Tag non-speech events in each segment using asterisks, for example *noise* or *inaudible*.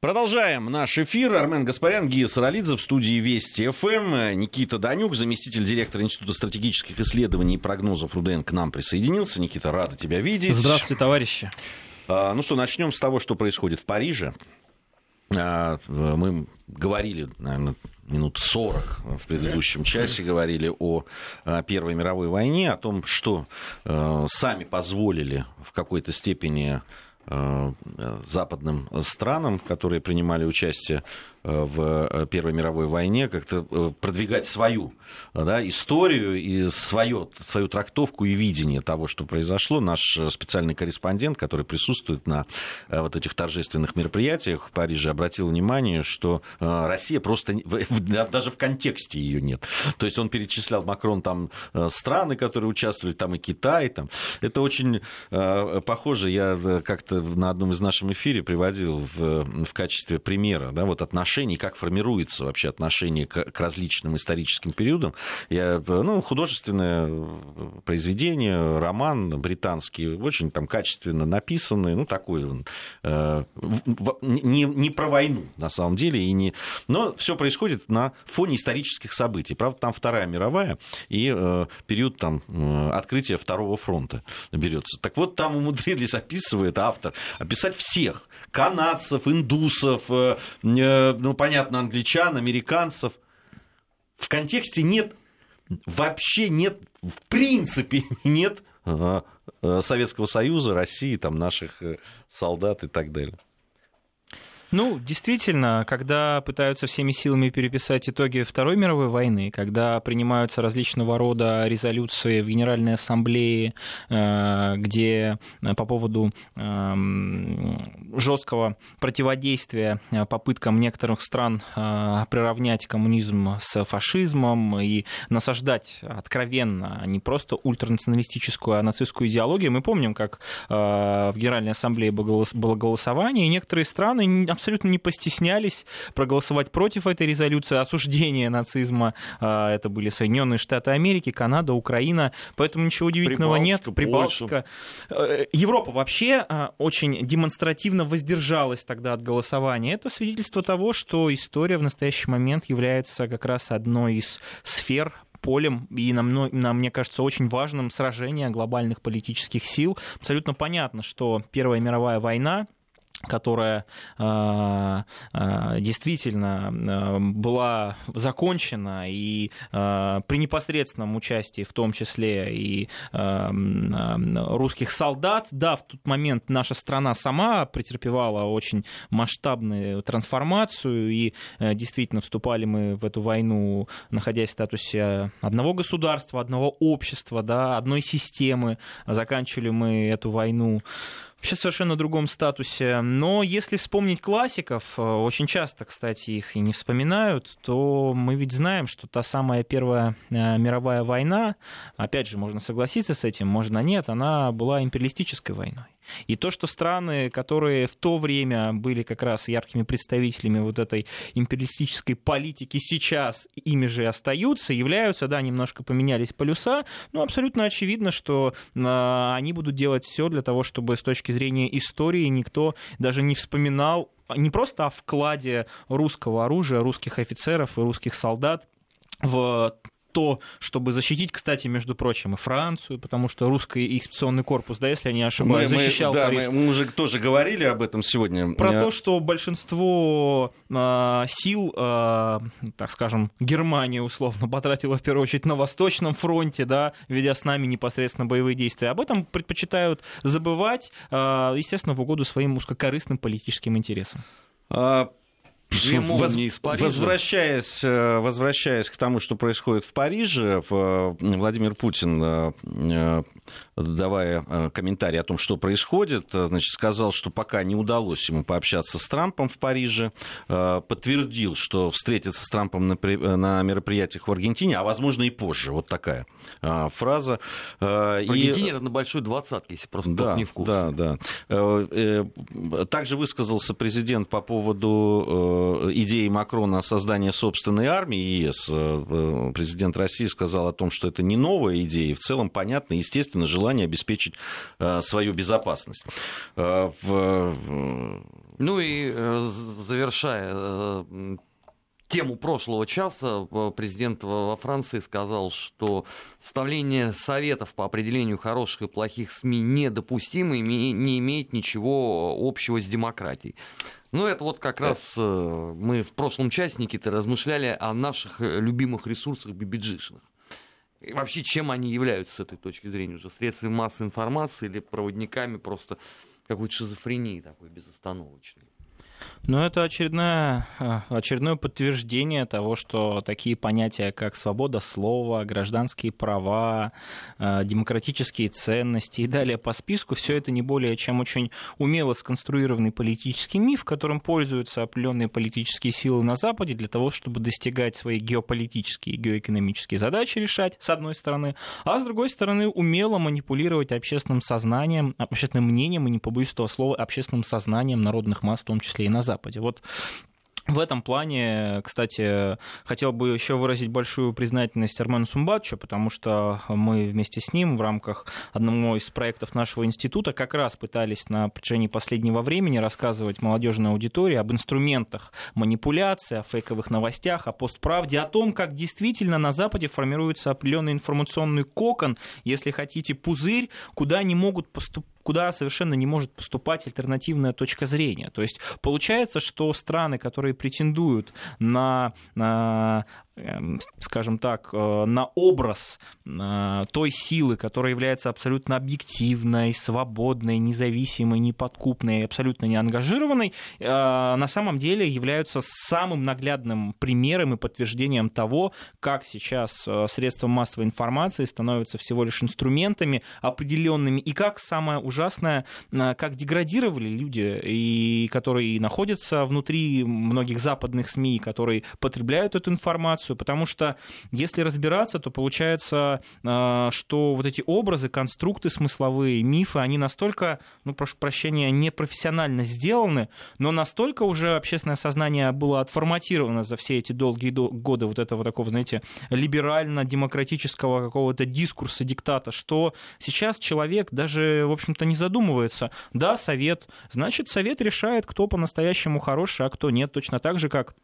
Продолжаем наш эфир. Армен Гаспарян, Гия Саралидзе в студии Вести ФМ. Никита Данюк, заместитель директора Института стратегических исследований и прогнозов РУДН к нам присоединился. Никита, рада тебя видеть. Здравствуйте, товарищи. А, ну что, начнем с того, что происходит в Париже. А, мы говорили, наверное, минут 40 в предыдущем часе говорили о Первой мировой войне, о том, что сами позволили в какой-то степени западным странам, которые принимали участие в э, Первой мировой войне, как-то э, продвигать свою да, историю и свое, свою трактовку и видение того, что произошло. Наш специальный корреспондент, который присутствует на э, вот этих торжественных мероприятиях в Париже, обратил внимание, что Россия просто даже в контексте ее нет. То есть он перечислял Макрон там страны, которые участвовали, там и Китай. Там. Это очень похоже. Я как-то на одном из наших эфире приводил в, в качестве примера да, вот отношения отношений, как формируется вообще отношение к, к различным историческим периодам. Я, ну, художественное произведение, роман британский, очень там качественно написанный, ну, такой он, э, не, не про войну, на самом деле, и не... но все происходит на фоне исторических событий. Правда, там Вторая мировая и э, период там, э, открытия Второго фронта берется. Так вот, там умудрились, описывает автор, описать всех, канадцев, индусов, э, э ну, понятно, англичан, американцев. В контексте нет, вообще нет, в принципе *laughs* нет э, Советского Союза, России, там, наших э, солдат и так далее. Ну, действительно, когда пытаются всеми силами переписать итоги Второй мировой войны, когда принимаются различного рода резолюции в Генеральной Ассамблее, э, где э, по поводу эм, жесткого противодействия э, попыткам некоторых стран приравнять коммунизм с фашизмом и насаждать откровенно не просто ультранационалистическую, а нацистскую идеологию, мы помним, как в Генеральной Ассамблее было голосование, и некоторые страны абсолютно не постеснялись проголосовать против этой резолюции осуждения нацизма. А, это были Соединенные Штаты Америки, Канада, Украина. Поэтому ничего удивительного Прибалтика, нет. Прибалтика. Польша. Э, Европа вообще а, очень демонстративно воздержалась тогда от голосования. Это свидетельство того, что история в настоящий момент является как раз одной из сфер полем и, нам, нам, мне кажется, очень важным сражения глобальных политических сил. Абсолютно понятно, что Первая мировая война которая э, э, действительно э, была закончена и при непосредственном участии, в том числе и русских солдат, да, в тот момент наша страна сама претерпевала очень масштабную трансформацию, и действительно вступали мы в эту войну, находясь в статусе одного государства, одного общества, да, одной системы, заканчивали мы эту войну вообще совершенно другом статусе. Но если вспомнить классиков, э, очень часто, кстати, их и не вспоминают, то мы ведь знаем, что та самая Первая э, мировая война, опять же, можно согласиться с этим, можно нет, она была империалистической войной. И то, что страны, которые в то время были как раз яркими представителями вот этой империалистической политики, сейчас ими же остаются, являются, да, немножко поменялись полюса, но абсолютно очевидно, что э, они будут делать все для того, чтобы с точки зрения истории никто даже не вспоминал не просто о вкладе русского оружия, русских офицеров и русских солдат в то, чтобы защитить, кстати, между прочим, и Францию, потому что русский экспедиционный корпус, да, если я не ошибаюсь, мы, защищал мы, да, Париж. Мы, мы уже тоже говорили об этом сегодня. Про то, что большинство э, сил, э, так скажем, Германия условно потратила в первую очередь на Восточном фронте, да, ведя с нами непосредственно боевые действия. Об этом предпочитают забывать, э, естественно, в угоду своим узкокорыстным политическим интересам. А, Воз... Возвращаясь, э, возвращаясь к тому, что происходит в Париже, Владимир Путин, э, э, давая комментарий о том, что происходит, значит, сказал, что пока не удалось ему пообщаться с Трампом в Париже, подтвердил, что встретится с Трампом на мероприятиях в Аргентине, а возможно и позже. Вот такая фраза. В Аргентине и... это на большой двадцатке, если просто да, не в курсе. Да, да. Также высказался президент по поводу Э, идеи Макрона создания собственной армии ЕС, э, президент России сказал о том, что это не новая идея, и в целом понятно, естественно, желание желание обеспечить свою безопасность. В... Ну и завершая тему прошлого часа э, президент во Франции сказал, что составление советов по определению хороших и плохих СМИ недопустимо и не имеет ничего общего с демократией. Ну, это вот как раз э, мы в прошлом часе, Никита, размышляли о наших э, любимых ресурсах бибиджишных. И вообще, чем они являются с этой точки зрения уже? Средствами массовой информации или проводниками просто какой-то шизофрении такой безостановочной? Ну, это очередное, а, очередное подтверждение того, что такие понятия, как свобода слова, гражданские права, а, демократические ценности и далее по списку, все это не более чем очень умело сконструированный политический миф, которым пользуются определенные политические силы на Западе для того, чтобы достигать свои геополитические и геоэкономические задачи решать, с одной стороны, а с другой стороны, умело манипулировать общественным сознанием, общественным мнением, и не побоюсь этого слова, общественным сознанием народных масс, в том числе и на Западе. Вот в этом плане, кстати, хотел бы еще выразить большую признательность Армену Сумбатчу, потому что мы вместе с ним в рамках одного из проектов нашего института как раз пытались на протяжении последнего времени рассказывать молодежной аудитории об инструментах манипуляции, о фейковых новостях, о постправде, о том, как действительно на Западе формируется определенный информационный кокон, если хотите, пузырь, куда не могут поступать куда совершенно не может поступать альтернативная точка зрения. То есть получается, что страны, которые претендуют на, на скажем так, э, на образ э, той силы, которая является абсолютно объективной, свободной, независимой, неподкупной, абсолютно неангажированной, э, на самом деле являются самым наглядным примером и подтверждением того, как сейчас средства массовой информации становятся всего лишь инструментами определенными, и как самое ужасное, как деградировали люди, и которые находятся внутри многих западных СМИ, которые потребляют эту информацию, информацию, потому что если разбираться, то получается, а, что вот эти образы, конструкты смысловые, мифы, они настолько, ну, прошу прощения, непрофессионально сделаны, но настолько уже общественное сознание было отформатировано за все эти долгие годы вот этого такого, знаете, либерально-демократического какого-то дискурса, диктата, что сейчас человек даже, в общем-то, не задумывается. Да, совет, значит, совет решает, кто по-настоящему хороший, а кто нет, точно так же, как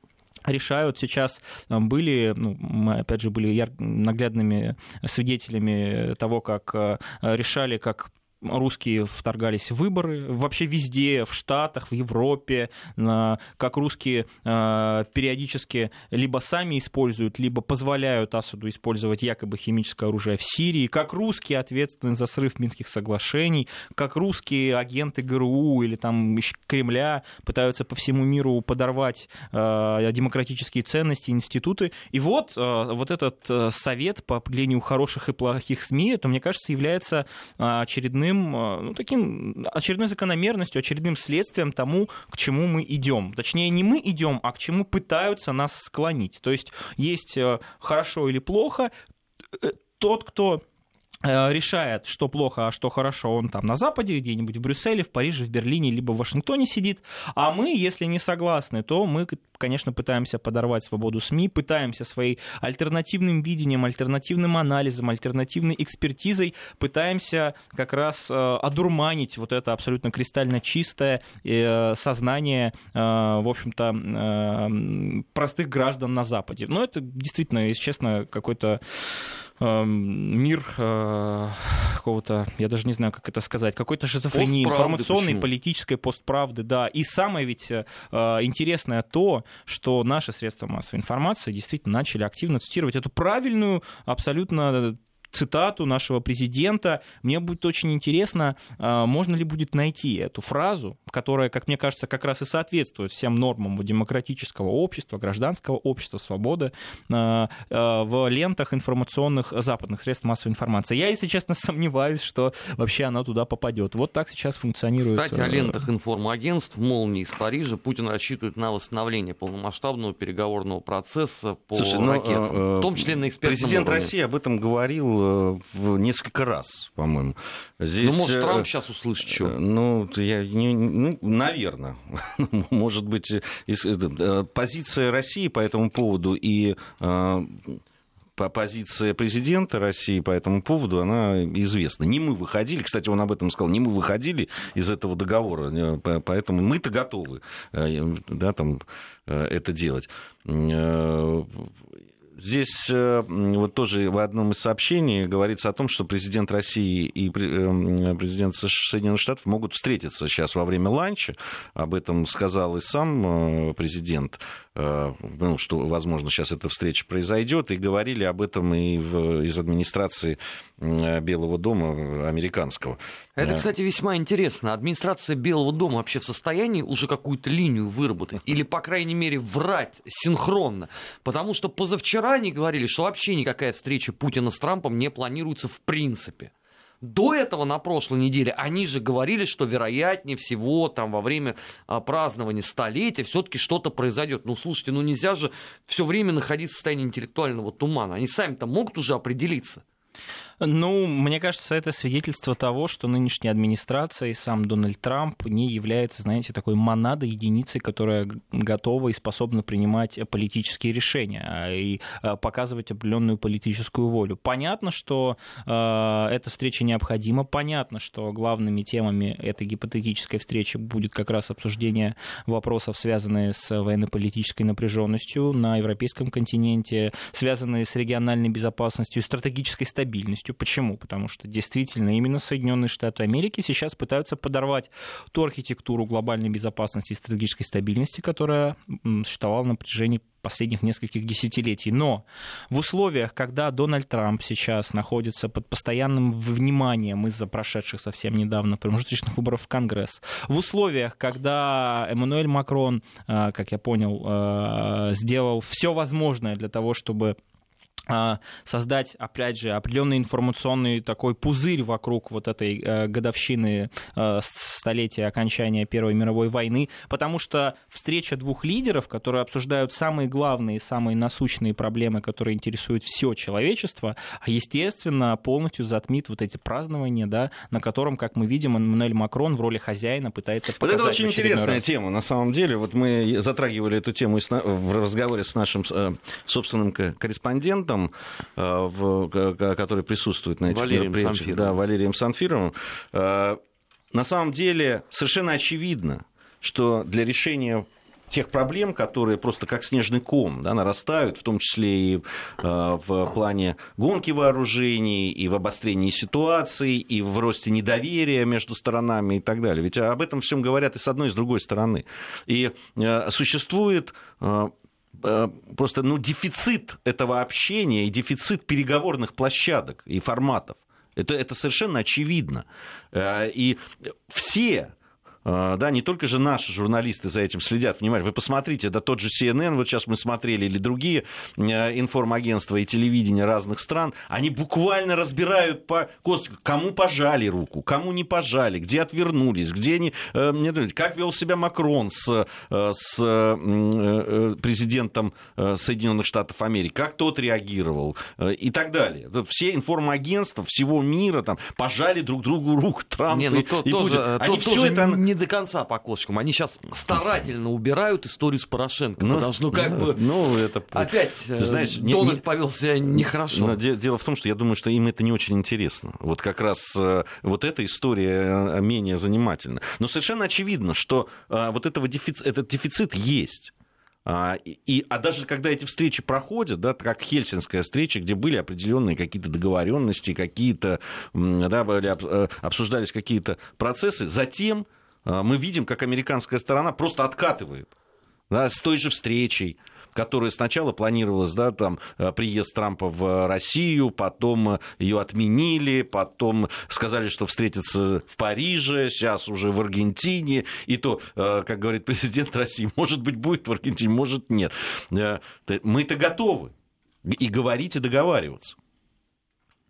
решают сейчас, э, были, ну, мы опять же были наглядными свидетелями того, как э, решали, как русские вторгались в выборы, вообще везде, в Штатах, в Европе, как русские э, периодически либо сами используют, либо позволяют Асаду использовать якобы химическое оружие в Сирии, как русские ответственны за срыв Минских соглашений, как русские агенты ГРУ или там Кремля пытаются по всему миру подорвать э, демократические ценности, институты. И вот, э, вот этот совет по определению хороших и плохих СМИ, это, мне кажется, является очередным очередным, э, ну, таким, очередной закономерностью, очередным следствием тому, к чему мы идем. Точнее, не мы идем, а к чему пытаются нас склонить. То есть есть э, хорошо или плохо, э, тот, кто решает, что плохо, а что хорошо, он там на Западе, где-нибудь в Брюсселе, в Париже, в Берлине, либо в Вашингтоне сидит. А мы, если не согласны, то мы конечно, пытаемся подорвать свободу СМИ, пытаемся своей альтернативным видением, альтернативным анализом, альтернативной экспертизой, пытаемся как раз э, одурманить вот это абсолютно кристально чистое э, сознание, э, в общем-то, простых граждан на Западе. Но это действительно, если честно, какой-то мир какого-то, я даже не знаю, как это сказать, какой-то шизофрении информационной, почему? политической постправды, да. И самое ведь интересное то, что наши средства массовой информации действительно начали активно цитировать эту правильную, абсолютно цитату нашего президента. Мне будет очень интересно, а, можно ли будет найти эту фразу, которая, как мне кажется, как раз и соответствует всем нормам демократического общества, гражданского общества, свободы а, а, в лентах информационных западных средств массовой информации. Я, если честно, *laughs* сомневаюсь, что вообще она туда попадет. Вот так сейчас функционирует. Кстати, о э, лентах информагентств «Молнии» из Парижа Путин рассчитывает на восстановление полномасштабного переговорного процесса по Слушай, ну, ракетам, ну, в том числе на экспертном Президент уровне. России об этом говорил Э, в несколько раз, по-моему. Здесь, ну, может, Трамп сейчас э, услышит что? Э, ну, я не, ну, наверное. *laughs* может быть, позиция России по этому поводу и позиция президента России по этому поводу, она известна. Не мы выходили, кстати, он об этом сказал, не мы выходили из этого договора, поэтому мы-то готовы да, там, это делать. Здесь э, вот тоже в одном из сообщений говорится о том, что президент России и э, президент Соединенных Штатов могут встретиться сейчас во время ланча. Об этом сказал и сам э, президент, ну, что, возможно, сейчас эта встреча произойдет. И говорили об этом и в, из администрации Белого дома американского. Это, кстати, весьма интересно. Администрация Белого дома вообще в состоянии уже какую-то линию выработать? Или, по крайней мере, врать синхронно? Потому что позавчера они говорили, что вообще никакая встреча Путина с Трампом не планируется в принципе. До этого на прошлой неделе они же говорили, что вероятнее всего там во время а, празднования столетия все-таки что-то произойдет. Ну слушайте, ну нельзя же все время находиться в состоянии интеллектуального тумана. Они сами-то могут уже определиться. Ну, мне кажется, это свидетельство того, что нынешняя администрация и сам Дональд Трамп не является, знаете, такой монадой, единицей, которая готова и способна принимать политические решения а, и а, показывать определенную политическую волю. Понятно, что э, эта встреча необходима, понятно, что главными темами этой гипотетической встречи будет как раз обсуждение вопросов, связанные с военно-политической напряженностью на европейском континенте, связанные с региональной безопасностью и стратегической стабильностью полностью. Почему? Потому что действительно именно Соединенные Штаты Америки сейчас пытаются подорвать ту архитектуру глобальной безопасности и стратегической стабильности, которая существовала на протяжении последних нескольких десятилетий. Но в условиях, когда Дональд Трамп сейчас находится под постоянным вниманием из-за прошедших совсем недавно промежуточных выборов в Конгресс, в условиях, когда Эммануэль Макрон, э, как я понял, э, сделал все возможное для того, чтобы создать, опять же, определенный информационный такой пузырь вокруг вот этой э, годовщины э, столетия окончания Первой мировой войны, потому что встреча двух лидеров, которые обсуждают самые главные, самые насущные проблемы, которые интересуют все человечество, естественно, полностью затмит вот эти празднования, да, на котором, как мы видим, Эммануэль Макрон в роли хозяина пытается показать... Вот это очень интересная раз. тема, на самом деле. Вот мы затрагивали эту тему в разговоре с нашим э, собственным корреспондентом, экспертом, э, который присутствует на этих Валерием мероприятиях, Санфировым. да, Валерием Санфировым, э, на самом деле совершенно очевидно, что для решения тех проблем, которые просто как снежный ком да, нарастают, в том числе и э, в плане гонки вооружений, и в обострении ситуации, и в росте недоверия между сторонами и так далее. Ведь об этом всем говорят и с одной, и с другой стороны. И существует просто ну, дефицит этого общения и дефицит переговорных площадок и форматов. Это, это совершенно очевидно. Э, и все да, не только же наши журналисты за этим следят, внимательно. Вы посмотрите, да тот же CNN, вот сейчас мы смотрели, или другие э, информагентства и телевидения разных стран, они буквально разбирают по кому пожали руку, кому не пожали, где отвернулись, где они, э, как вел себя Макрон с, э, с президентом Соединенных Штатов Америки, как тот реагировал и так далее. Все информагентства всего мира там пожали друг другу руку, Трамп не, ну, и, то, и тоже, Путин. Они все это не до конца по косточкам. Они сейчас старательно убирают историю с Порошенко. Ну, потому что, ну, как бы, ну, это... опять Ты э, знаешь, Дональд не, повел себя нехорошо. Но дело в том, что я думаю, что им это не очень интересно. Вот как раз э, вот эта история э, менее занимательна. Но совершенно очевидно, что вот этого дефицит, этот дефицит есть. А, и, а даже когда эти встречи проходят, да, как Хельсинская встреча, где были определенные какие-то договоренности, какие-то, да, были, обсуждались какие-то процессы, затем мы видим, как американская сторона просто откатывает да, с той же встречей, которая сначала планировалась, да, там, э, приезд Трампа в Россию, потом ее отменили, потом сказали, что встретятся в Париже, сейчас уже в Аргентине, и то, э, как говорит президент России, может быть, будет в Аргентине, может, нет. Э, мы-то готовы и говорить, и договариваться.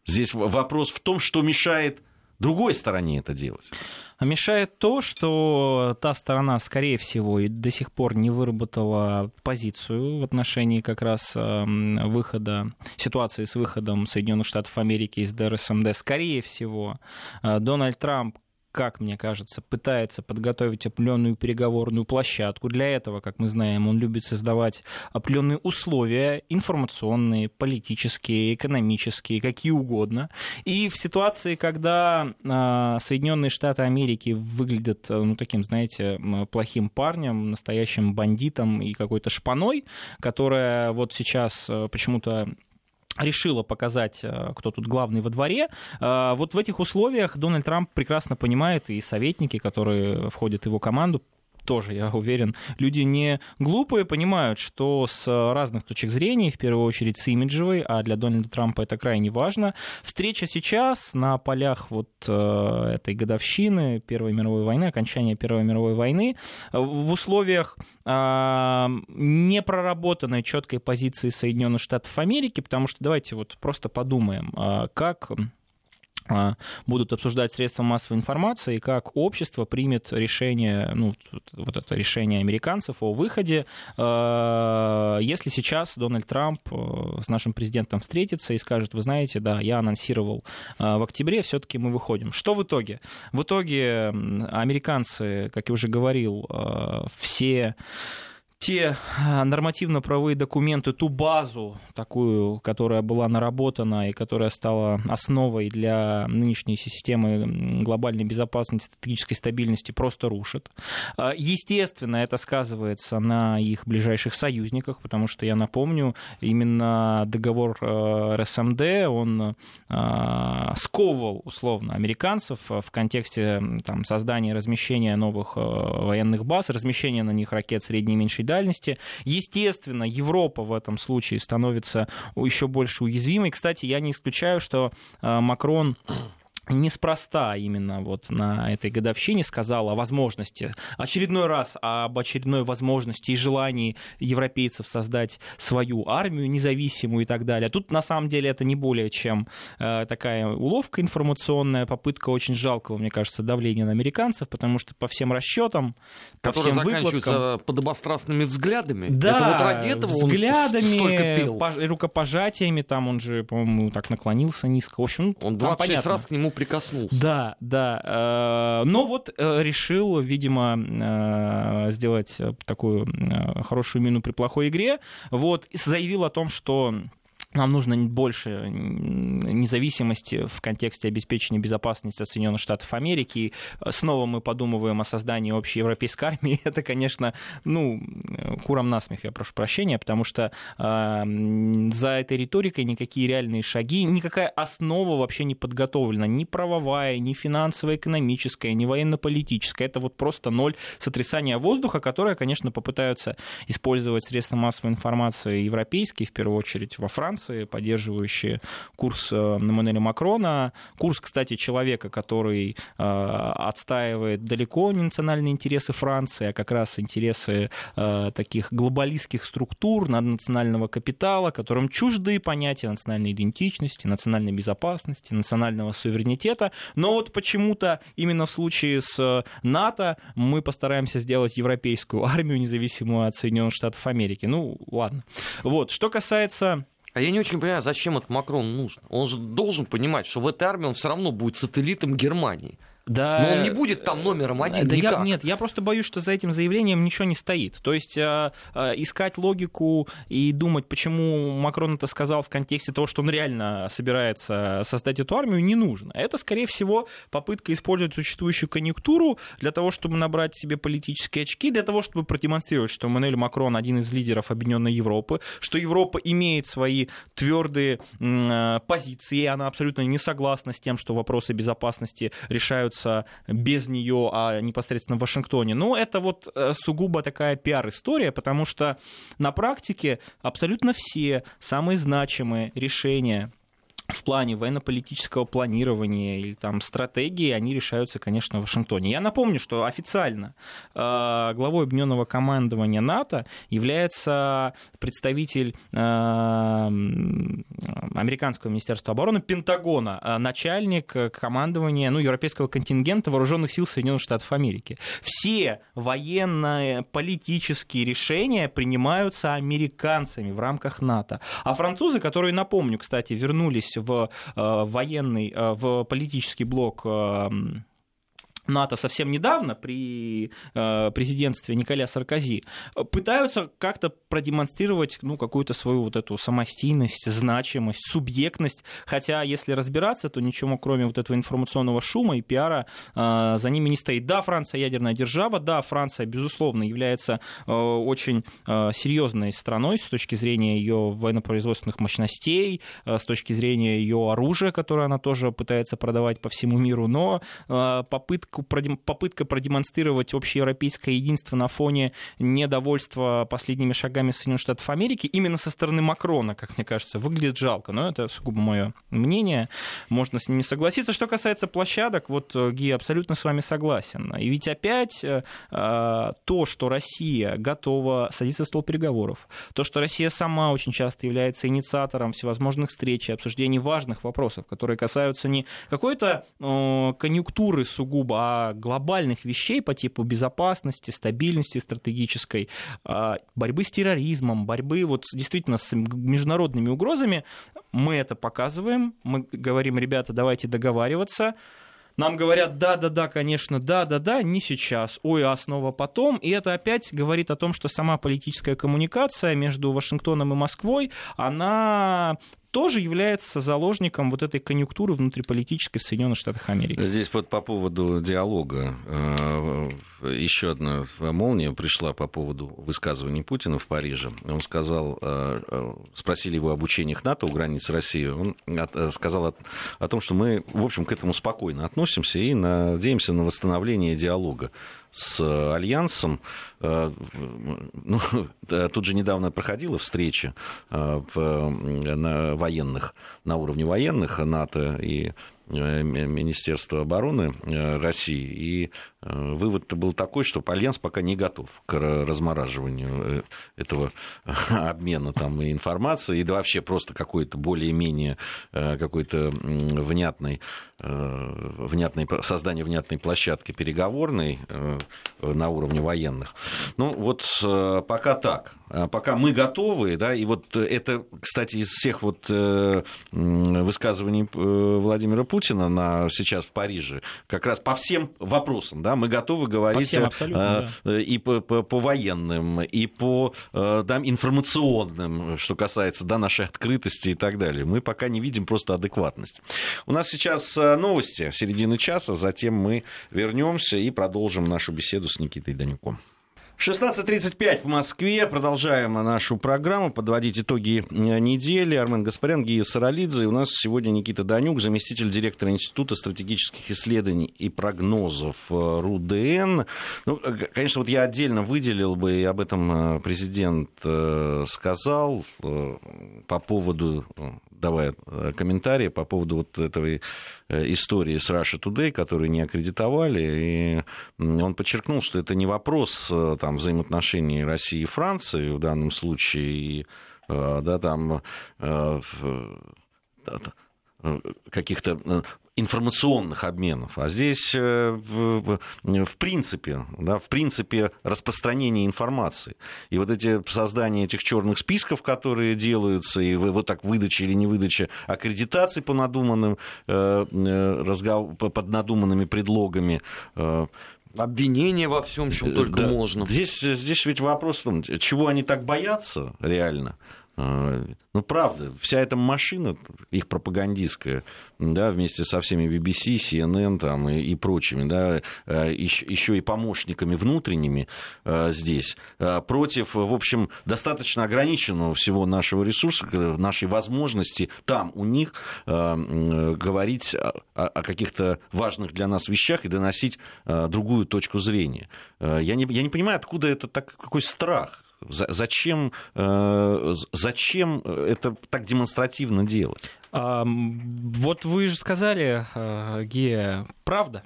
Здесь вопрос в том, что мешает другой стороне это делать. А мешает то, что та сторона, скорее всего, и до сих пор не выработала позицию в отношении как раз эм, выхода, ситуации с выходом Соединенных Штатов Америки из ДРСМД. Скорее всего, э, Дональд Трамп как мне кажется, пытается подготовить определенную переговорную площадку. Для этого, как мы знаем, он любит создавать определенные условия информационные, политические, экономические, какие угодно. И в ситуации, когда а, Соединенные Штаты Америки выглядят, ну, таким, знаете, плохим парнем, настоящим бандитом и какой-то шпаной, которая вот сейчас э, почему-то решила показать, э, кто тут главный во дворе. Э, вот в этих условиях Дональд Трамп прекрасно понимает, и советники, которые входят в его команду, тоже, я уверен, люди не глупые, понимают, что с разных точек зрения, в первую очередь с имиджевой, а для Дональда Трампа это крайне важно, встреча сейчас на полях вот э, этой годовщины Первой мировой войны, окончания Первой мировой войны, в условиях э, непроработанной четкой позиции Соединенных Штатов Америки, потому что давайте вот просто подумаем, э, как а, будут обсуждать средства массовой информации, как общество примет решение, ну, вот это решение американцев о выходе, а, если сейчас Дональд Трамп э, с нашим президентом встретится и скажет, вы знаете, да, я анонсировал а, в октябре, все-таки мы выходим. Что в итоге? В итоге американцы, как я уже говорил, все те а, нормативно-правовые документы, ту базу такую, которая была наработана и которая стала основой для нынешней системы глобальной безопасности, стратегической стабильности, просто рушат. А, естественно, это сказывается на их ближайших союзниках, потому что, я напомню, именно договор а, РСМД, он сковывал, условно, американцев в контексте там, создания и размещения новых военных баз, размещения на них ракет средней и меньшей дальности. Естественно, Европа в этом случае становится еще больше уязвимой. Кстати, я не исключаю, что э, Макрон неспроста именно вот на этой годовщине сказал о возможности, очередной раз об очередной возможности и желании европейцев создать свою армию независимую и так далее. Тут на самом деле это не более чем э, такая уловка информационная, попытка очень жалкого, мне кажется, давления на американцев, потому что по всем расчетам, по Которые всем заканчиваются подобострастными взглядами. Да, это вот ради этого взглядами, он пож- рукопожатиями, там он же, по-моему, так наклонился низко. В общем, он 26 понятно. раз к нему прикоснулся. Да, да. Э, но вот э, решил, видимо, э, сделать такую хорошую мину при плохой игре. Вот, заявил о том, что нам нужно больше независимости в контексте обеспечения безопасности Соединенных Штатов Америки. И снова мы подумываем о создании общей европейской *laughs* армии. Это, конечно, ну, куром насмех, я прошу прощения, потому что э, за этой риторикой никакие реальные шаги, никакая основа вообще не подготовлена. Ни правовая, ни финансовая, экономическая, ни военно-политическая. Это вот просто ноль сотрясания воздуха, которое, конечно, попытаются использовать средства массовой информации европейские, в первую очередь во Франции, франции, поддерживающие курс э, Эммануэля Макрона. Курс, кстати, человека, который э, отстаивает далеко не национальные интересы Франции, а как раз интересы э, таких глобалистских структур, наднационального капитала, которым чужды понятия национальной идентичности, национальной безопасности, национального суверенитета. Но вот почему-то именно в случае с НАТО мы постараемся сделать европейскую армию, независимую от Соединенных Штатов Америки. Ну, ладно. Вот. Что касается а я не очень понимаю, зачем это Макрон нужно. Он же должен понимать, что в этой армии он все равно будет сателлитом Германии. Да, Но он не будет там номером один. Да я, нет, я просто боюсь, что за этим заявлением ничего не стоит. То есть э, э, искать логику и думать, почему Макрон это сказал в контексте того, что он реально собирается создать эту армию, не нужно. Это, скорее всего, попытка использовать существующую конъюнктуру для того, чтобы набрать себе политические очки, для того, чтобы продемонстрировать, что Мануэль Макрон один из лидеров Объединенной Европы, что Европа имеет свои твердые э, позиции, она абсолютно не согласна с тем, что вопросы безопасности решают решаются без нее, а непосредственно в Вашингтоне. Но это вот э, сугубо такая пиар-история, потому что на практике абсолютно все самые значимые решения в плане военно-политического планирования или там стратегии, они решаются, конечно, в Вашингтоне. Я напомню, что официально э, главой объединенного командования НАТО является представитель э, американского министерства обороны Пентагона, э, начальник командования ну, европейского контингента вооруженных сил Соединенных Штатов Америки. Все военные политические решения принимаются американцами в рамках НАТО. А французы, которые, напомню, кстати, вернулись в э, военный, э, в политический блок э, НАТО совсем недавно при э, президентстве Николя Саркози, пытаются как-то продемонстрировать ну, какую-то свою вот эту самостийность, значимость, субъектность, хотя если разбираться, то ничего кроме вот этого информационного шума и пиара э, за ними не стоит. Да, Франция ядерная держава, да, Франция, безусловно, является э, очень серьезной страной с точки зрения ее военно-производственных мощностей, с точки зрения ее оружия, которое она тоже пытается продавать по всему миру, но э, попытка попытка продемонстрировать общеевропейское единство на фоне недовольства последними шагами Соединенных Штатов Америки именно со стороны Макрона, как мне кажется, выглядит жалко. Но это сугубо мое мнение. Можно с ними согласиться. Что касается площадок, вот э, Ги абсолютно с вами согласен. И ведь опять э, э, то, что Россия готова садиться за стол переговоров, то, что Россия сама очень часто является инициатором всевозможных встреч и обсуждений важных вопросов, которые касаются не какой-то конъюнктуры сугубо, а глобальных вещей по типу безопасности, стабильности стратегической, борьбы с терроризмом, борьбы вот действительно с международными угрозами, мы это показываем, мы говорим, ребята, давайте договариваться, нам говорят, да-да-да, конечно, да-да-да, не сейчас, ой, а снова потом. И это опять говорит о том, что сама политическая коммуникация между Вашингтоном и Москвой, она тоже является заложником вот этой конъюнктуры внутриполитической в Соединенных Штатах Америки. Здесь вот по поводу диалога э, еще одна молния пришла по поводу высказываний Путина в Париже. Он сказал, э, э, спросили его об учениях НАТО у границ России, он сказал о том, что мы, в общем, к этому спокойно относимся и надеемся на восстановление диалога с Альянсом. Э, ну, *laughs* тут же недавно проходила встреча э, в, на военных, на уровне военных НАТО и Э, Министерства обороны э, России. И э, вывод был такой, что Альянс пока не готов к размораживанию этого *laughs* обмена там, информации и вообще просто какой-то более-менее какой-то внятной, внятной, создание внятной площадки переговорной на уровне военных. Ну вот пока так. Пока мы готовы, да, и вот это, кстати, из всех вот высказываний Владимира Путина на, сейчас в Париже, как раз по всем вопросам, да, мы готовы говорить по всем, э, да. и по, по, по военным, и по э, да, информационным, что касается да, нашей открытости и так далее. Мы пока не видим просто адекватность. У нас сейчас э, новости середины часа, затем мы вернемся и продолжим нашу беседу с Никитой Данюком. 16.35 в Москве. Продолжаем нашу программу, подводить итоги э, недели. Армен Гаспарян, Гия Саралидзе. У нас сегодня Никита Данюк, заместитель директора Института стратегических исследований и прогнозов э, РУДН. Ну, э, конечно, вот я отдельно выделил бы, и об этом президент сказал, по поводу давая э, комментарии по поводу вот этой э, истории с Russia Today, которую не аккредитовали. И он подчеркнул, что это не вопрос э, там, взаимоотношений России и Франции в данном случае, и, да, там каких-то информационных обменов, а здесь э, в, в принципе, да, в принципе распространение информации. И вот эти создание этих черных списков, которые делаются, и вот так выдача или не выдача аккредитаций по надуманным, э, э, под надуманными предлогами, Обвинения во всем, чем только да. можно. Здесь, здесь ведь вопрос в том, чего они так боятся реально. А, ну, правда, вся эта машина, их пропагандистская, да, вместе со всеми BBC, CNN там, и, и прочими, да, еще, а, и помощниками внутренними а, здесь, против, в общем, достаточно ограниченного всего нашего ресурса, нашей возможности там у них говорить о, о каких-то важных для нас вещах и доносить другую точку зрения. Я не, я не понимаю, откуда это так, какой страх Зачем, э, зачем это так демонстративно делать? Вот вы же сказали, э, Гея, правда.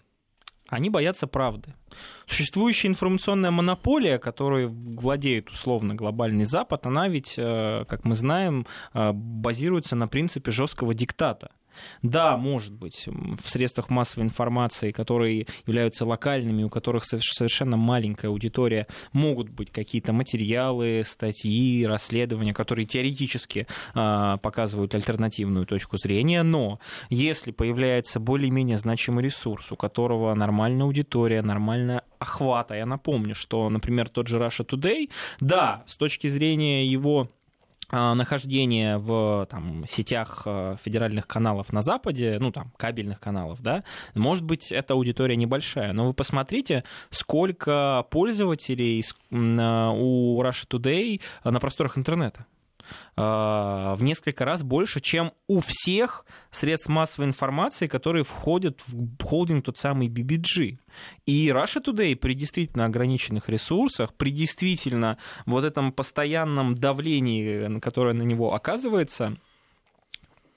Они боятся правды. Существующая информационная монополия, которой владеет условно глобальный Запад, она ведь, э, как мы знаем, базируется на принципе жесткого диктата. Да, может быть, в средствах массовой информации, которые являются локальными, у которых совершенно маленькая аудитория, могут быть какие-то материалы, статьи, расследования, которые теоретически э, показывают альтернативную точку зрения, но если появляется более-менее значимый ресурс, у которого нормальная аудитория, нормальная охвата, я напомню, что, например, тот же Russia Today, да, с точки зрения его а, нахождение в там, сетях э, федеральных каналов на Западе, ну там кабельных каналов, да, может быть, эта аудитория небольшая, но вы посмотрите, сколько пользователей у Russia Today на просторах интернета. А, в несколько раз больше, чем у всех средств массовой информации, которые входят в холдинг тот самый BBG. И Russia Today при действительно ограниченных ресурсах, при действительно вот этом постоянном давлении, которое на него оказывается,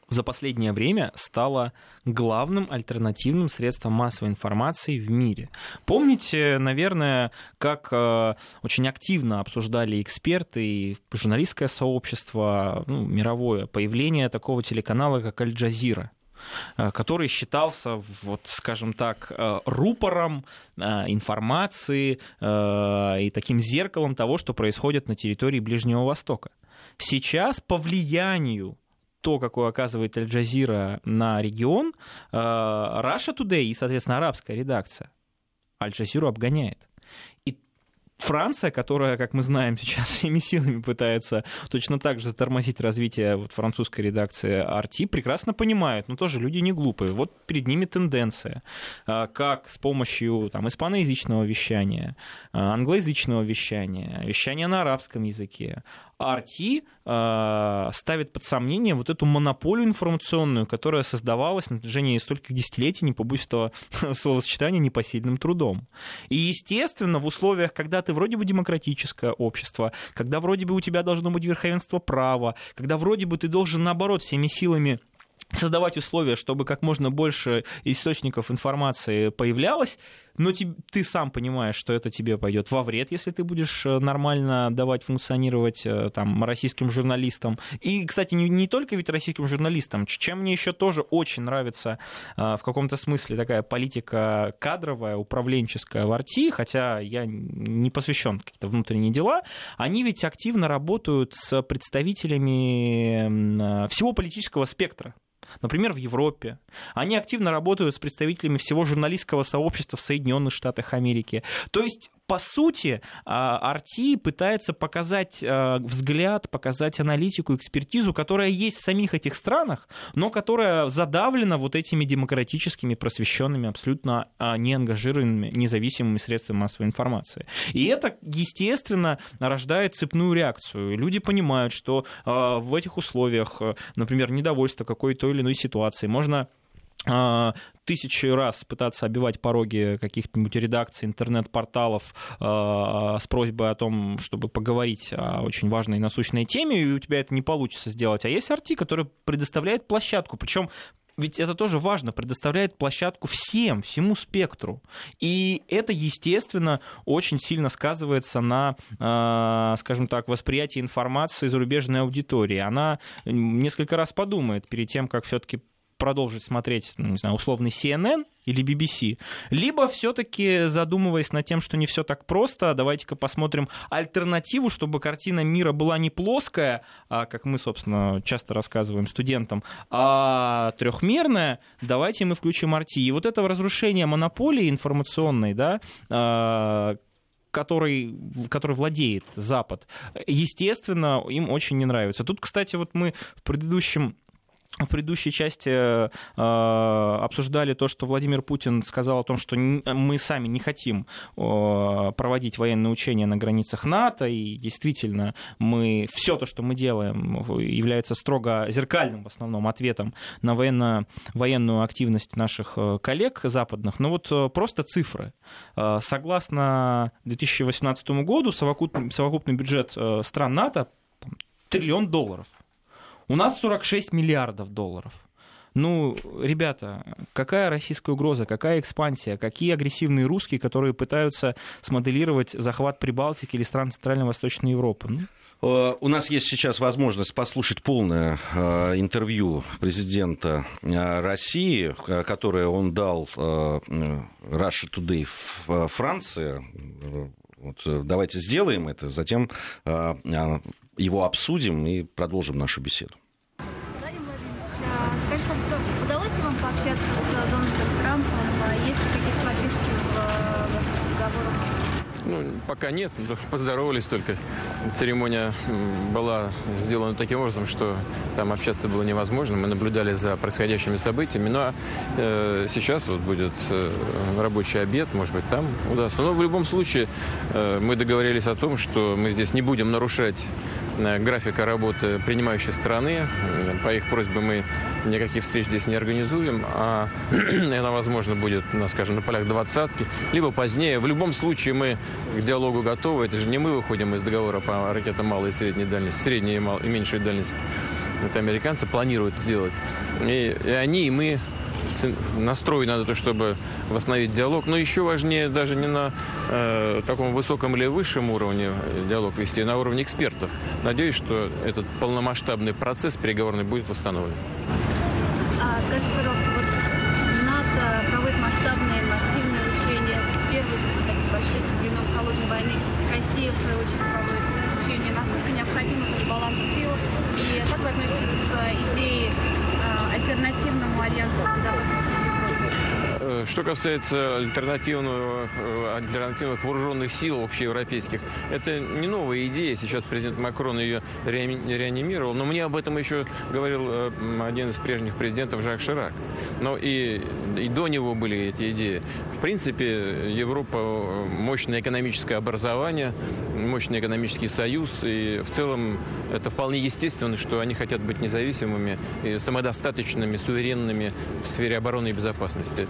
за последнее время стало главным альтернативным средством массовой информации в мире. Помните, наверное, как э, очень активно обсуждали эксперты и журналистское сообщество, ну, мировое, появление такого телеканала, как Аль-Джазира э, который считался, вот, скажем так, э, рупором информации и таким зеркалом того, что происходит на территории Ближнего Востока. Сейчас по влиянию то, какое оказывает Аль-Джазира на регион, э, Russia Today и, соответственно, арабская редакция Аль-Джазиру обгоняет. И Франция, которая, как мы знаем, сейчас *laughs* всеми силами пытается точно так же затормозить развитие вот французской редакции RT, прекрасно понимают, но тоже люди не глупые. Вот перед ними тенденция, э, как с помощью там, испаноязычного вещания, э, англоязычного вещания, вещания на арабском языке, RT э, ставит под сомнение вот эту монополию информационную, которая создавалась на протяжении стольких десятилетий, не побоюсь этого *laughs* словосочетания, непосильным трудом. И, естественно, в условиях, когда ты вроде бы демократическое общество, когда вроде бы у тебя должно быть верховенство права, когда вроде бы ты должен, наоборот, всеми силами создавать условия, чтобы как можно больше источников информации появлялось, но ты, ты сам понимаешь, что это тебе пойдет во вред, если ты будешь э, нормально давать функционировать э, там, российским журналистам. И, кстати, не, не только ведь российским журналистам, чем мне еще тоже очень нравится э, в каком-то смысле такая политика кадровая, управленческая в Арти, хотя я не посвящен какие-то внутренние дела, они ведь активно работают с представителями всего политического спектра например, в Европе. Они активно работают с представителями всего журналистского сообщества в Соединенных Штатах Америки. То есть по сути, Арти пытается показать а, взгляд, показать аналитику, экспертизу, которая есть в самих этих странах, но которая задавлена вот этими демократическими, просвещенными, абсолютно а, неангажированными, независимыми средствами массовой информации. И это, естественно, рождает цепную реакцию. Люди понимают, что а, в этих условиях, например, недовольство какой-то или иной ситуации можно а, тысячи раз пытаться обивать пороги каких-нибудь редакций, интернет-порталов э, с просьбой о том, чтобы поговорить о очень важной и насущной теме, и у тебя это не получится сделать. А есть арти, который предоставляет площадку, причем ведь это тоже важно, предоставляет площадку всем, всему спектру. И это, естественно, очень сильно сказывается на, э, скажем так, восприятии информации зарубежной аудитории. Она несколько раз подумает перед тем, как все-таки продолжить смотреть, ну, не знаю, условный CNN или BBC, либо все-таки задумываясь над тем, что не все так просто, давайте-ка посмотрим альтернативу, чтобы картина мира была не плоская, а, как мы, собственно, часто рассказываем студентам, а трехмерная, давайте мы включим RT. И вот это разрушение монополии информационной, да, а, который, который владеет Запад, естественно, им очень не нравится. Тут, кстати, вот мы в предыдущем в предыдущей части э, обсуждали то, что Владимир Путин сказал о том, что мы сами не хотим э, проводить военные учения на границах НАТО, и действительно мы все то, что мы делаем, является строго зеркальным в основном ответом на военно, военную активность наших э, коллег западных. Но вот просто цифры. Согласно 2018 году совокупный, совокупный бюджет стран НАТО триллион долларов. У нас 46 миллиардов долларов. Ну, ребята, какая российская угроза, какая экспансия, какие агрессивные русские, которые пытаются смоделировать захват Прибалтики или стран Центрально-Восточной Европы? Ну, Э, у нас есть сейчас возможность послушать полное э, интервью президента э, России, которое он дал Russia Today в Франции. Вот, давайте сделаем это, затем его обсудим и продолжим нашу беседу. Владимир Владимирович, а скажите, удалось ли вам пообщаться с Дональдом Трампом? Есть ли какие-то подвижки в ваших разговорах? Ну, пока нет, поздоровались только. Церемония была сделана таким образом, что там общаться было невозможно. Мы наблюдали за происходящими событиями. Ну а э, сейчас вот будет э, рабочий обед, может быть, там удастся. Но в любом случае э, мы договорились о том, что мы здесь не будем нарушать э, графика работы принимающей стороны. По их просьбе мы никаких встреч здесь не организуем, а *clears throat* она, возможно, будет, ну, скажем, на полях двадцатки, либо позднее. В любом случае мы к диалогу готовы. Это же не мы выходим из договора по ракетам малой и средней дальности, средней и, мал, и меньшей дальности. Это американцы планируют сделать. И, и они, и мы настроены на то, чтобы восстановить диалог. Но еще важнее даже не на э, таком высоком или высшем уровне диалог вести, а на уровне экспертов. Надеюсь, что этот полномасштабный процесс переговорный будет восстановлен. Что касается альтернативного, э, альтернативных вооруженных сил общеевропейских, это не новая идея. Сейчас президент Макрон ее реанимировал. Но мне об этом еще говорил э, один из прежних президентов Жак Ширак. Но и, и до него были эти идеи. В принципе, Европа мощное экономическое образование, мощный экономический союз. И в целом это вполне естественно, что они хотят быть независимыми и самодостаточными, суверенными в сфере обороны и безопасности.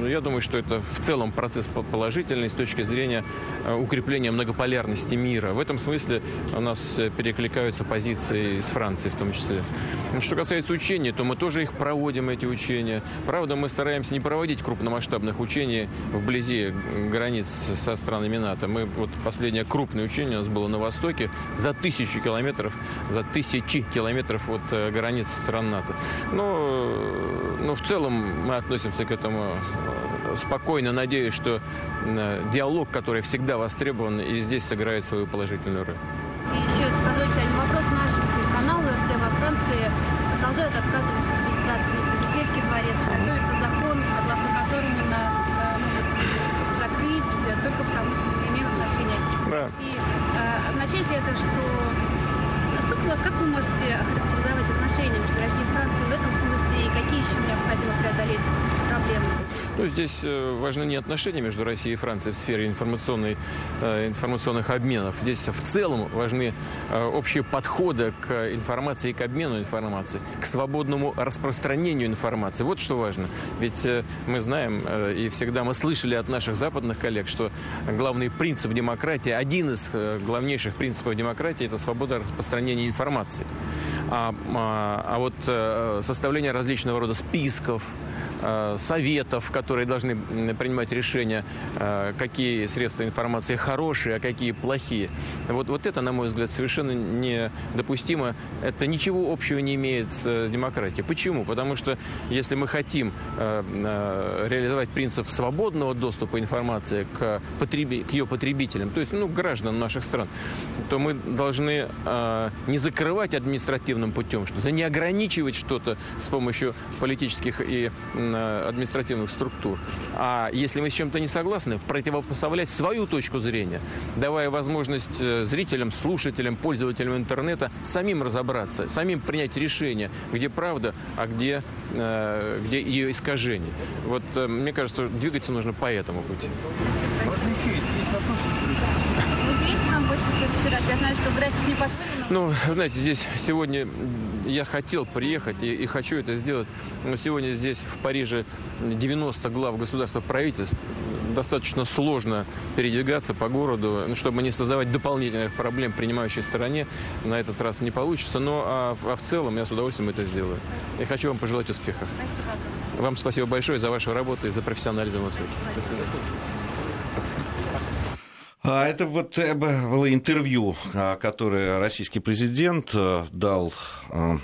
Ну, я думаю, что это в целом процесс положительный с точки зрения э, укрепления многополярности мира. В этом смысле у нас э, перекликаются позиции с Францией в том числе. Что касается учений, то мы тоже их проводим, эти учения. Правда, мы стараемся не проводить крупномасштабных учений вблизи границ со странами НАТО. Мы, вот последнее крупное учение у нас было на Востоке за тысячу километров, за тысячи километров от э, границ стран НАТО. Но, но в целом мы относимся к этому спокойно надеюсь, что э, диалог, который всегда востребован, и здесь сыграет свою положительную роль. И еще, позвольте, вопрос нашего телеканала РТ во Франции продолжают отказывать в аккредитации в Елисейский дворец. Готовится закон, согласно которому нас э, могут закрыть только потому, что мы имеем отношение к России. Да. Означает ли это, что насколько, как вы можете охарактеризовать отношения между Россией и Францией в этом смысле, какие еще необходимо преодолеть проблемы? Ну, здесь э, важны не отношения между Россией и Францией в сфере информационной, э, информационных обменов. Здесь в целом важны э, общие подходы к информации и к обмену информацией, к свободному распространению информации. Вот что важно. Ведь мы знаем и всегда мы слышали от наших западных коллег, что главный принцип демократии, один из главнейших принципов демократии – это свобода распространения информации. А, а, а вот составление различного рода списков, Э, советов, которые должны принимать решения, э, какие средства информации хорошие, а какие плохие. Вот, вот это, на мой взгляд, совершенно недопустимо. Это ничего общего не имеет с демократией. Почему? Потому что если мы хотим э, реализовать принцип свободного доступа информации к, потреби, к ее потребителям, то есть ну, граждан наших стран, то мы должны не закрывать административным путем что-то, не ограничивать что-то с помощью политических и административных структур. А если мы с чем-то не согласны, противопоставлять свою точку зрения, давая возможность э, зрителям, слушателям, пользователям интернета самим разобраться, самим принять решение, где правда, а где, э, где ее искажение. Вот э, мне кажется, двигаться нужно по этому пути. Ну, знаете, здесь сегодня я хотел приехать и, и хочу это сделать. Но сегодня здесь, в Париже, 90 глав государства правительств достаточно сложно передвигаться по городу, ну, чтобы не создавать дополнительных проблем принимающей стороне. На этот раз не получится, но а, а в целом я с удовольствием это сделаю. И хочу вам пожелать успехов. Спасибо. Вам спасибо большое за вашу работу и за профессионализм. До свидания. А это вот э, было интервью, а, которое российский президент э, дал э,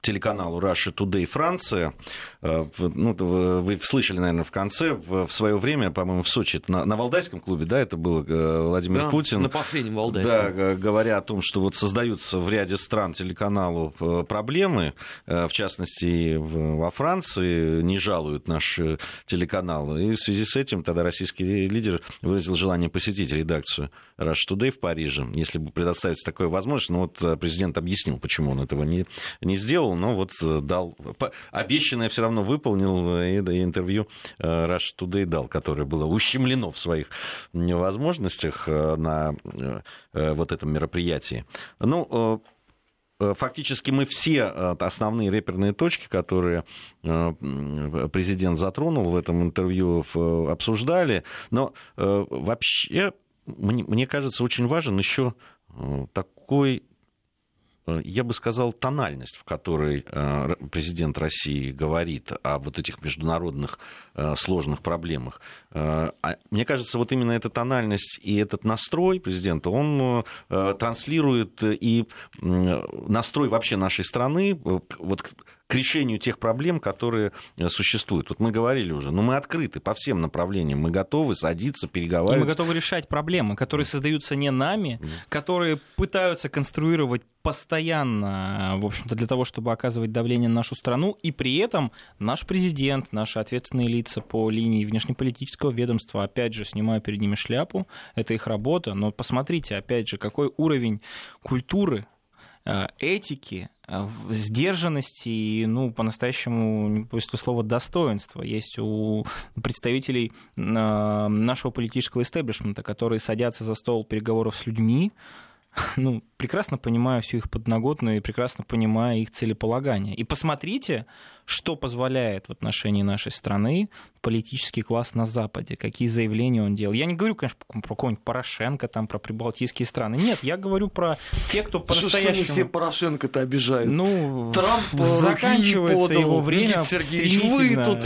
телеканалу Russia Today Франция. Э, ну, вы слышали, наверное, в конце, в свое время, по-моему, в Сочи, на, на Валдайском клубе, да, это был э, Владимир да, Путин. на последнем Валдайском. Да, говоря о том, что вот создаются в ряде стран телеканалу э, проблемы, в частности, во Франции не жалуют наши телеканалы. И в связи с этим тогда российский лидер выразил желание посетить редакцию Rush Today в Париже, если бы предоставить такое возможность. Но вот президент объяснил, почему он этого не, не сделал, но вот дал обещанное все равно выполнил и интервью э, Rush Today дал, которое было ущемлено в своих возможностях э, на э, вот этом мероприятии. Ну, Фактически мы все основные реперные точки, которые президент затронул в этом интервью, обсуждали. Но вообще, мне кажется, очень важен еще такой Э, я бы сказал, тональность, в которой э, президент России говорит о вот этих международных э, сложных проблемах. А мне кажется, вот именно эта тональность и этот настрой президента, он транслирует и настрой вообще нашей страны вот к решению тех проблем, которые э, существуют. Вот мы говорили уже, но мы открыты по всем направлениям, мы готовы садиться, переговаривать. мы готовы решать проблемы, которые создаются не нами, которые пытаются конструировать постоянно, в общем-то, для того, чтобы оказывать давление на нашу страну, и при этом наш президент, наши ответственные лица по линии внешнеполитического ведомства, опять же, снимаю перед ними шляпу, это их работа, но посмотрите, опять же, какой уровень культуры, э, этики, Э, сдержанности и, ну, по-настоящему, не после слова, достоинства есть у представителей э, нашего политического истеблишмента, которые садятся за стол переговоров с людьми, *laughs* ну, прекрасно понимаю всю их подноготную и прекрасно понимаю их целеполагание. И посмотрите, что позволяет в отношении нашей страны политический класс на Западе, какие заявления он делал. Я не говорю, конечно, про какого-нибудь Порошенко, там, про прибалтийские страны. Нет, я говорю про те, кто по-настоящему... Что все Порошенко-то обижают? Ну, Трамп заканчивается подал, его время Сергеевич, вы тут...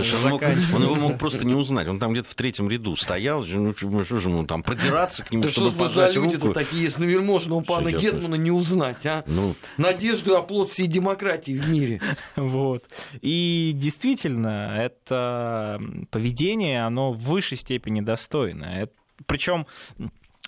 Он его мог просто не узнать. Он там где-то в третьем ряду стоял. Ну, что же ему там продираться к нему, да чтобы что пожать за люди-то такие, если можно у пана Гетмана не узнать, а? Ну... Надежду оплот всей демократии в мире. *laughs* Вот. И действительно, это поведение, оно в высшей степени достойно. Причем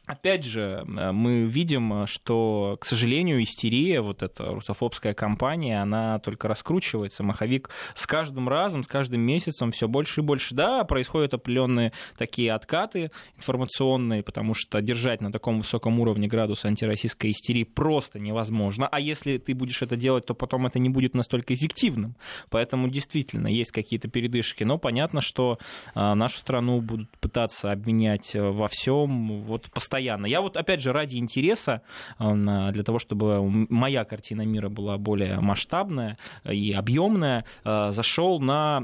Опять же, э, мы видим, что, к сожалению, истерия, вот эта русофобская кампания, она только раскручивается. Маховик с каждым разом, с каждым месяцем все больше и больше. Да, происходят определенные такие откаты информационные, потому что держать на таком высоком уровне градус антироссийской истерии просто невозможно. А если ты будешь это делать, то потом это не будет настолько эффективным. Поэтому действительно есть какие-то передышки. Но понятно, что э, нашу страну будут пытаться обвинять э, во всем. Вот постоянно постоянно. Я вот, опять же, ради интереса, для того, чтобы моя картина мира была более масштабная и объемная, э, зашел на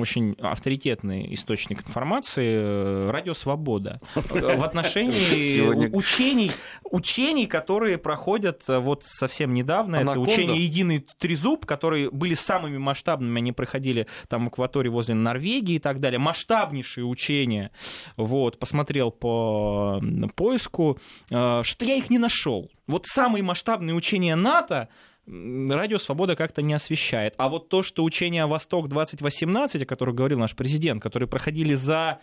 очень авторитетный источник информации э, «Радио Свобода» в отношении *laughs* учений, учений, которые проходят э, вот совсем недавно. Это учение «Единый трезуб», которые были самыми масштабными, они проходили там в акватории возле Норвегии и так далее. Масштабнейшие учения. Вот, посмотрел по поиску, э, что я их не нашел. Вот самые масштабные учения НАТО Радио Свобода как-то не освещает. А вот то, что учения Восток-2018, о которых говорил наш президент, которые проходили за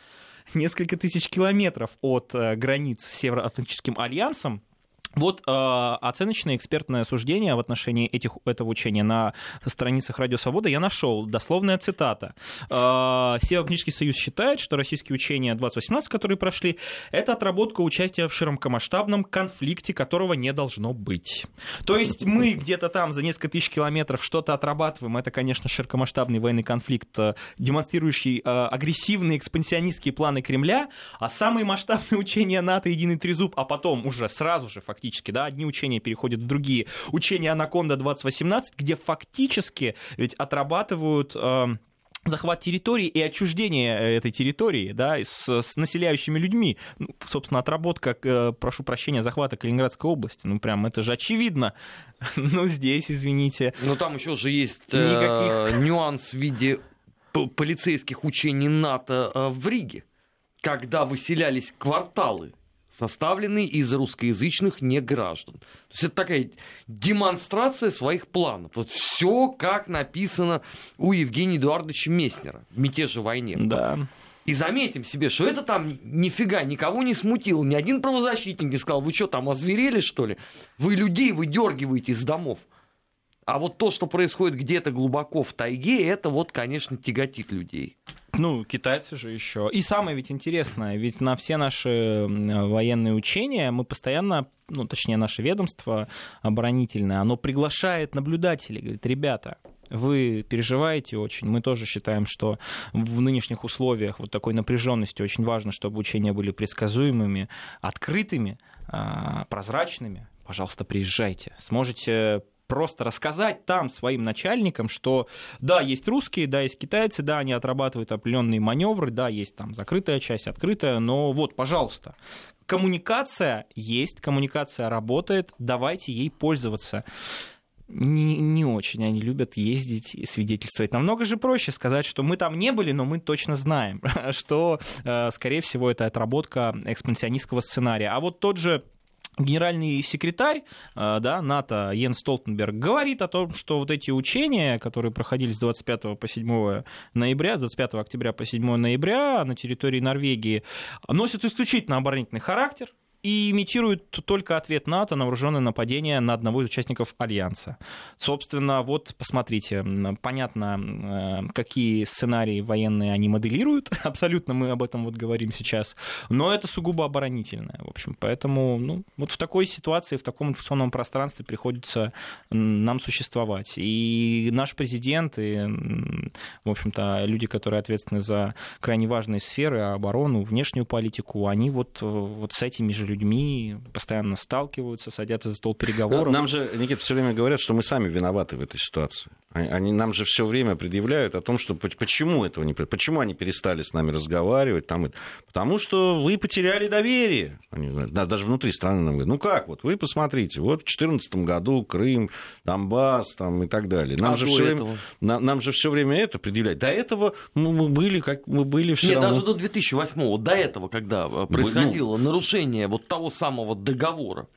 несколько тысяч километров от э, границ с Североатлантическим альянсом, вот э, оценочное экспертное суждение в отношении этих, этого учения на страницах Радио Свобода я нашел. Дословная цитата. Э, Североатлантический союз считает, что российские учения 2018, которые прошли, это отработка участия в широкомасштабном конфликте, которого не должно быть. То есть мы где-то там за несколько тысяч километров что-то отрабатываем. Это, конечно, широкомасштабный военный конфликт, э, демонстрирующий э, агрессивные экспансионистские планы Кремля, а самые масштабные *laughs* учения НАТО «Единый трезуб», а потом уже сразу же фактически фактически, да, одни учения переходят в другие. Учение Анаконда 2018, где фактически ведь отрабатывают э, захват территории и отчуждение э, этой территории да, с, с населяющими людьми. Ну, собственно, отработка, э, прошу прощения, захвата Калининградской области. Ну, прям это же очевидно. *laughs* ну, здесь, извините. Ну, там еще же есть Никаких... *laughs* нюанс в виде полицейских учений НАТО в Риге, когда выселялись кварталы составленный из русскоязычных неграждан. То есть это такая демонстрация своих планов. Вот все как написано у Евгения Эдуардовича Месснера в «Мятеже войне». Да. И заметим себе, что это там нифига никого не смутило. Ни один правозащитник не сказал, вы что там, озверели, что ли? Вы людей выдергиваете из домов. А вот то, что происходит где-то глубоко в тайге, это вот, конечно, тяготит людей. Ну, китайцы же еще. И самое ведь интересное, ведь на все наши военные учения мы постоянно, ну, точнее, наше ведомство оборонительное, оно приглашает наблюдателей, говорит, ребята, вы переживаете очень. Мы тоже считаем, что в нынешних условиях вот такой напряженности очень важно, чтобы учения были предсказуемыми, открытыми, а, прозрачными. Пожалуйста, приезжайте. Сможете просто рассказать там своим начальникам, что да, есть русские, да, есть китайцы, да, они отрабатывают определенные маневры, да, есть там закрытая часть, открытая, но вот, пожалуйста, коммуникация есть, коммуникация работает, давайте ей пользоваться. Не, не очень они любят ездить и свидетельствовать. Намного же проще сказать, что мы там не были, но мы точно знаем, *laughs* что, э, скорее всего, это отработка экспансионистского сценария. А вот тот же генеральный секретарь э, да, НАТО Йен Столтенберг говорит о том, что вот эти учения, которые проходили с 25 по 7 ноября, с 25 октября по 7 ноября на территории Норвегии, носят исключительно оборонительный характер, и имитируют только ответ НАТО на вооруженное нападение на одного из участников Альянса. Собственно, вот посмотрите, понятно, э, какие сценарии военные они моделируют, *laughs* абсолютно мы об этом вот говорим сейчас, но это сугубо оборонительное, в общем, поэтому ну, вот в такой ситуации, в таком информационном пространстве приходится нам существовать. И наш президент, и, в общем-то, люди, которые ответственны за крайне важные сферы, оборону, внешнюю политику, они вот, вот с этими же людьми, постоянно сталкиваются, садятся за стол переговоров. Нам же, Никита, все время говорят, что мы сами виноваты в этой ситуации. Они нам же все время предъявляют о том, что почему этого не почему они перестали с нами разговаривать, там, потому что вы потеряли доверие. Они, да, даже внутри страны нам говорят, ну как вот, вы посмотрите, вот в 2014 году Крым, Донбасс там, и так далее. Нам, а же все время, нам, нам же все время это предъявляют. До этого мы были, как мы были все Нет, равно... даже до 2008 до этого, когда э, происходило ну, нарушение вот того самого договора,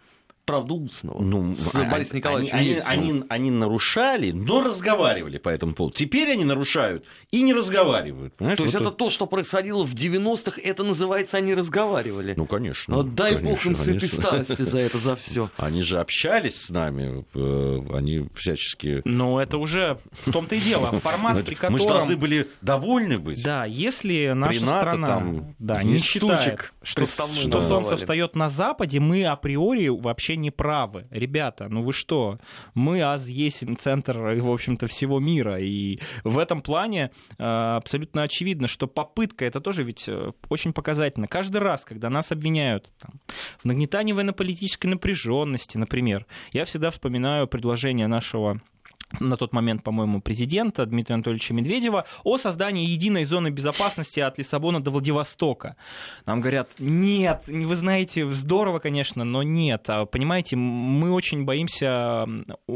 правда, устного ну, с а, Борисом Николаевичем они, они, они, они нарушали, но разговаривали по этому поводу. Теперь они нарушают и не разговаривают. Понимаешь? То есть это то, что происходило в 90-х, это называется они разговаривали. Ну, конечно. Вот дай конечно, бог им сытой старости за это, за все. *laughs* Они же общались с нами, э, они всячески... Ну, это уже в том-то и дело, *laughs* формат, при котором... Мы же должны были довольны быть. Да, если наша страна да, не считает, что, что солнце встает на западе, мы априори вообще не правы. Ребята, ну вы что? Мы аз есть центр, в общем-то, всего мира. И в этом плане э, абсолютно очевидно, что попытка, это тоже ведь э, очень показательно. Каждый раз, когда нас обвиняют там, в нагнетании военно-политической напряженности, например, я всегда вспоминаю предложение нашего на тот момент, по-моему, президента Дмитрия Анатольевича Медведева о создании единой зоны безопасности от Лиссабона до Владивостока. Нам говорят, нет, вы знаете, здорово, конечно, но нет. А, понимаете, мы очень боимся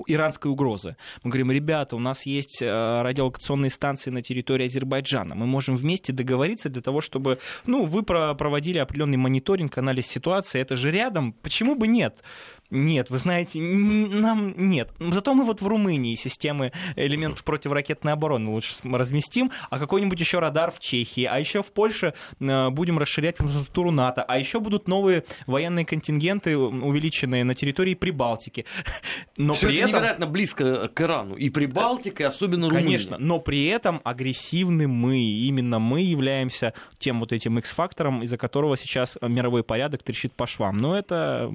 иранской угрозы. Мы говорим, ребята, у нас есть э, радиолокационные станции на территории Азербайджана. Мы можем вместе договориться для того, чтобы ну, вы проводили определенный мониторинг, анализ ситуации. Это же рядом. Почему бы нет? Нет, вы знаете, нам нет. Зато мы вот в Румынии системы элементов противоракетной обороны лучше разместим, а какой-нибудь еще радар в Чехии, а еще в Польше э, будем расширять инфраструктуру НАТО, а еще будут новые военные контингенты, увеличенные на территории Прибалтики. *laughs* Но Все при это этом... невероятно близко к Ирану. И Прибалтика, и особенно Румыния. Конечно, но при этом агрессивны мы. Именно мы являемся тем вот этим X-фактором, из-за которого сейчас мировой порядок трещит по швам. Но это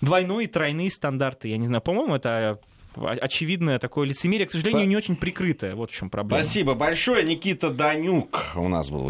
двойной ну и тройные стандарты. Я не знаю, по-моему, это очевидное такое лицемерие, к сожалению, не очень прикрытое. Вот в чем проблема. Спасибо большое. Никита Данюк у нас был